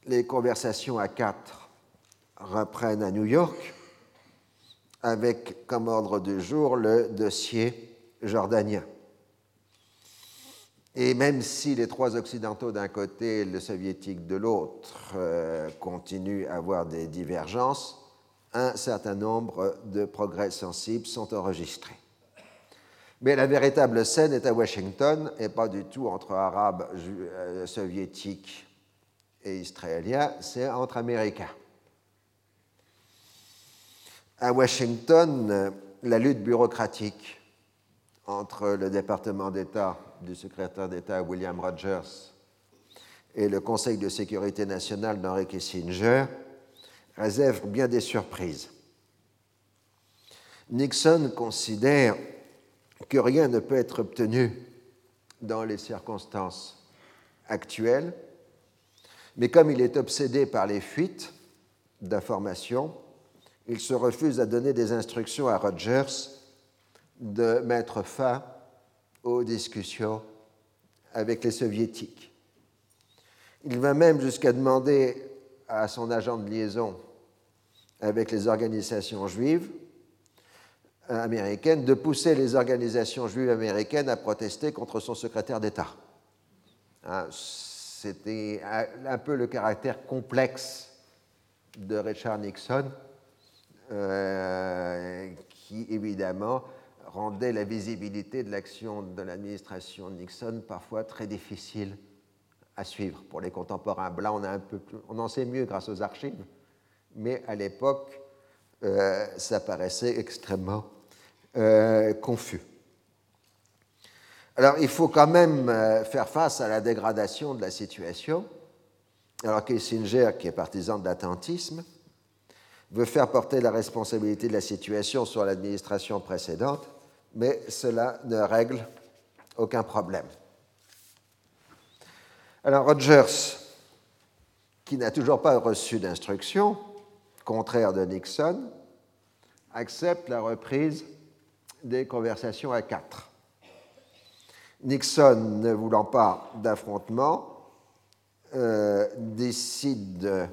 les conversations à quatre reprennent à New York avec comme ordre du jour le dossier jordanien. Et même si les trois occidentaux d'un côté et le soviétique de l'autre euh, continuent à avoir des divergences, un certain nombre de progrès sensibles sont enregistrés. Mais la véritable scène est à Washington et pas du tout entre Arabes, euh, Soviétiques et Israéliens, c'est entre Américains. À Washington, la lutte bureaucratique entre le département d'État du secrétaire d'État William Rogers et le Conseil de sécurité nationale d'Henry Kissinger réserve bien des surprises. Nixon considère que rien ne peut être obtenu dans les circonstances actuelles, mais comme il est obsédé par les fuites d'informations, il se refuse à donner des instructions à Rogers de mettre fin aux discussions avec les soviétiques. Il va même jusqu'à demander à son agent de liaison avec les organisations juives américaine de pousser les organisations juives américaines à protester contre son secrétaire d'État. Hein, c'était un peu le caractère complexe de Richard Nixon, euh, qui évidemment rendait la visibilité de l'action de l'administration Nixon parfois très difficile à suivre. Pour les contemporains blancs, on en sait mieux grâce aux archives, mais à l'époque, euh, ça paraissait extrêmement euh, confus. Alors il faut quand même euh, faire face à la dégradation de la situation. Alors Kissinger, qui est partisan de l'attentisme, veut faire porter la responsabilité de la situation sur l'administration précédente, mais cela ne règle aucun problème. Alors Rogers, qui n'a toujours pas reçu d'instruction, contraire de Nixon, accepte la reprise des conversations à quatre. Nixon, ne voulant pas d'affrontement, euh, décide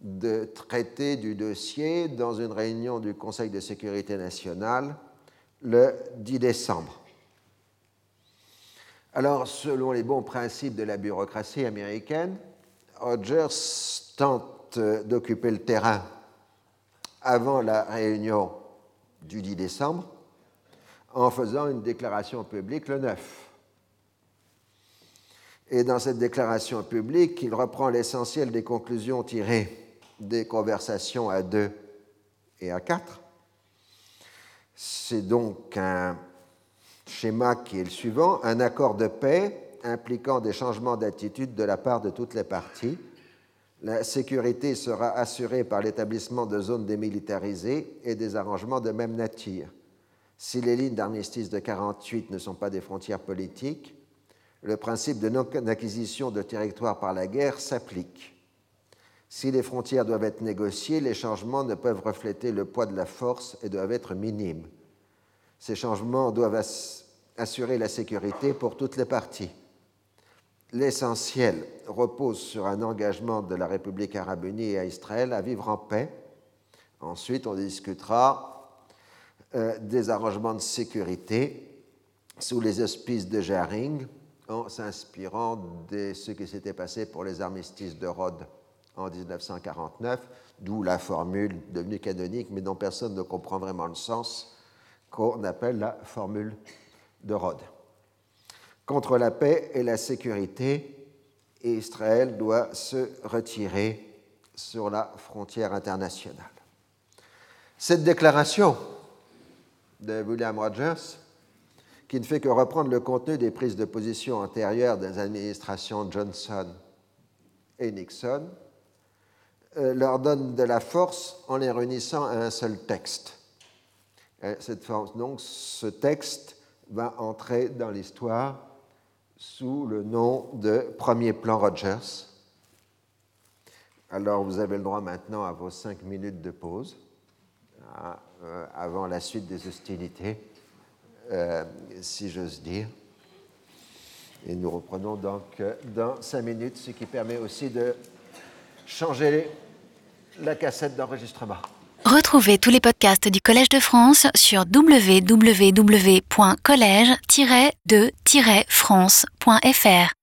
de traiter du dossier dans une réunion du Conseil de sécurité nationale le 10 décembre. Alors, selon les bons principes de la bureaucratie américaine, Rogers tente d'occuper le terrain avant la réunion du 10 décembre en faisant une déclaration publique le 9. Et dans cette déclaration publique, il reprend l'essentiel des conclusions tirées des conversations à deux et à quatre. C'est donc un schéma qui est le suivant, un accord de paix impliquant des changements d'attitude de la part de toutes les parties. La sécurité sera assurée par l'établissement de zones démilitarisées et des arrangements de même nature. Si les lignes d'armistice de 48 ne sont pas des frontières politiques, le principe de non-acquisition de territoire par la guerre s'applique. Si les frontières doivent être négociées, les changements ne peuvent refléter le poids de la force et doivent être minimes. Ces changements doivent assurer la sécurité pour toutes les parties. L'essentiel repose sur un engagement de la République arabe unie et à Israël à vivre en paix. Ensuite, on discutera euh, des arrangements de sécurité sous les auspices de Jaring, en s'inspirant de ce qui s'était passé pour les armistices de Rhodes en 1949, d'où la formule devenue canonique, mais dont personne ne comprend vraiment le sens, qu'on appelle la formule de Rhodes. Contre la paix et la sécurité, Israël doit se retirer sur la frontière internationale. Cette déclaration de William Rogers, qui ne fait que reprendre le contenu des prises de position antérieures des administrations Johnson et Nixon, euh, leur donne de la force en les réunissant à un seul texte. cette force, donc, ce texte va entrer dans l'histoire sous le nom de Premier Plan Rogers. Alors, vous avez le droit maintenant à vos cinq minutes de pause hein, euh, avant la suite des hostilités, euh, si j'ose dire. Et nous reprenons donc dans cinq minutes, ce qui permet aussi de changer la cassette d'enregistrement. Retrouvez tous les podcasts du Collège de France sur www.collège-de-france.fr.